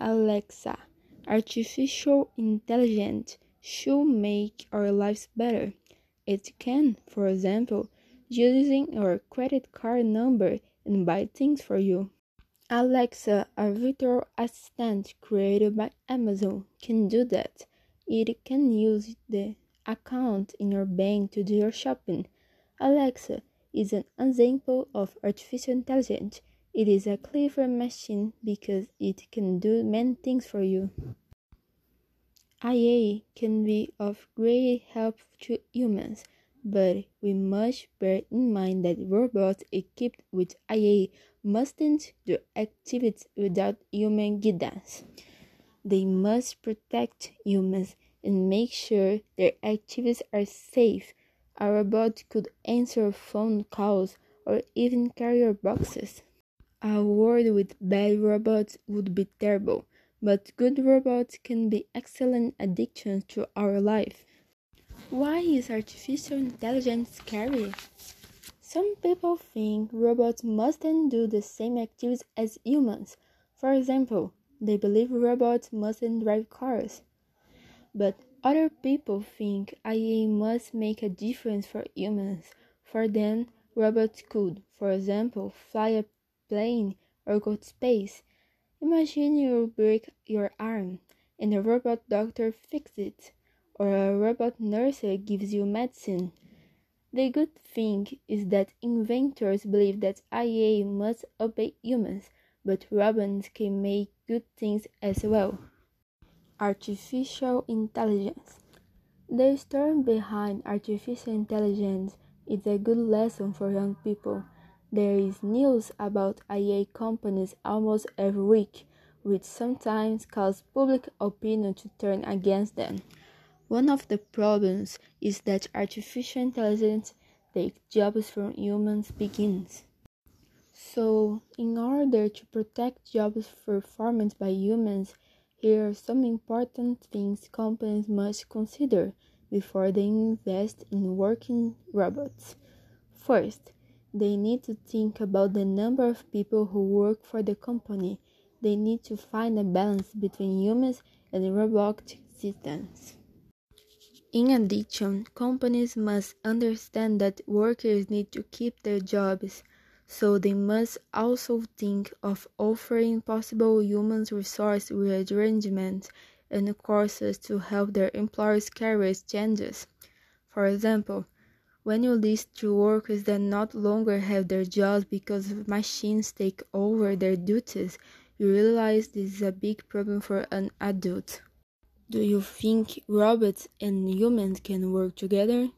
Alexa, artificial intelligence should make our lives better. It can, for example, using your credit card number and buy things for you. Alexa, a virtual assistant created by Amazon, can do that. It can use the account in your bank to do your shopping. Alexa is an example of artificial intelligence. It is a clever machine because it can do many things for you. AI can be of great help to humans but we must bear in mind that robots equipped with AI mustn't do activities without human guidance. They must protect humans and make sure their activities are safe. A robot could answer phone calls or even carry boxes. A world with bad robots would be terrible, but good robots can be excellent additions to our life. Why is artificial intelligence scary? Some people think robots mustn't do the same activities as humans. For example, they believe robots mustn't drive cars. But other people think AI must make a difference for humans. For them, robots could, for example, fly a plane or go to space. Imagine you break your arm and a robot doctor fixes it or a robot nurse gives you medicine. The good thing is that inventors believe that AI must obey humans, but robots can make good things as well. Artificial intelligence. The story behind artificial intelligence is a good lesson for young people. There is news about AI companies almost every week, which sometimes cause public opinion to turn against them. One of the problems is that artificial intelligence takes jobs from humans begins. So, in order to protect jobs performed by humans, here are some important things companies must consider before they invest in working robots. First, they need to think about the number of people who work for the company. They need to find a balance between humans and robotic systems. In addition, companies must understand that workers need to keep their jobs, so they must also think of offering possible human resource rearrangements and courses to help their employees career changes. For example, when you list to workers that no longer have their jobs because machines take over their duties, you realize this is a big problem for an adult. Do you think robots and humans can work together?